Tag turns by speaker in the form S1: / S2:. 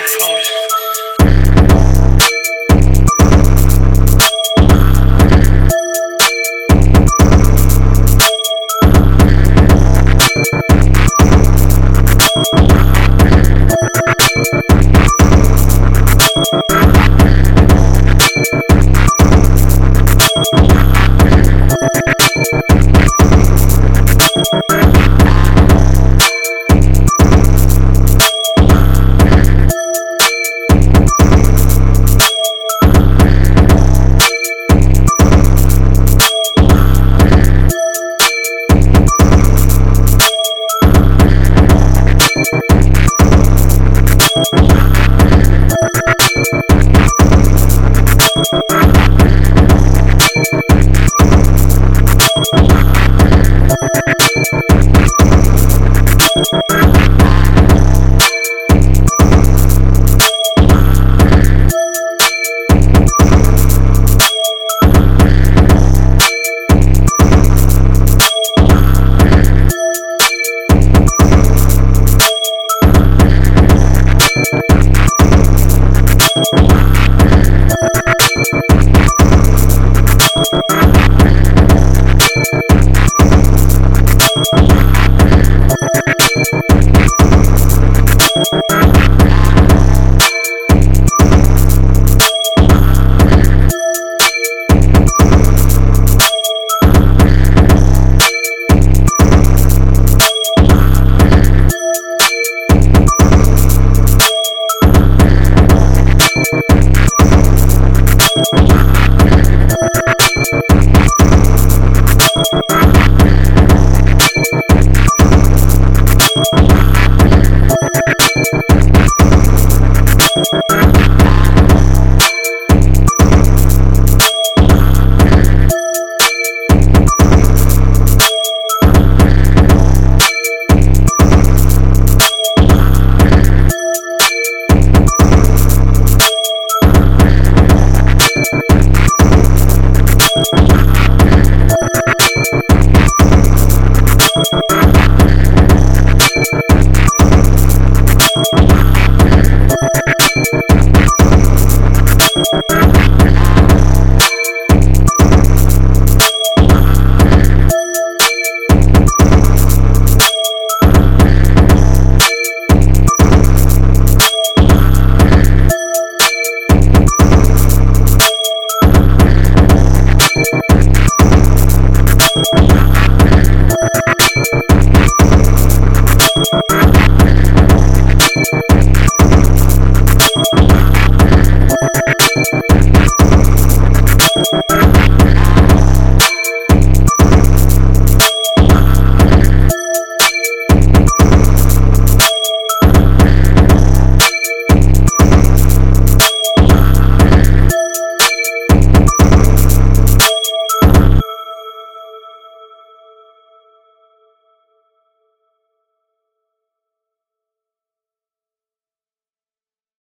S1: Exposure.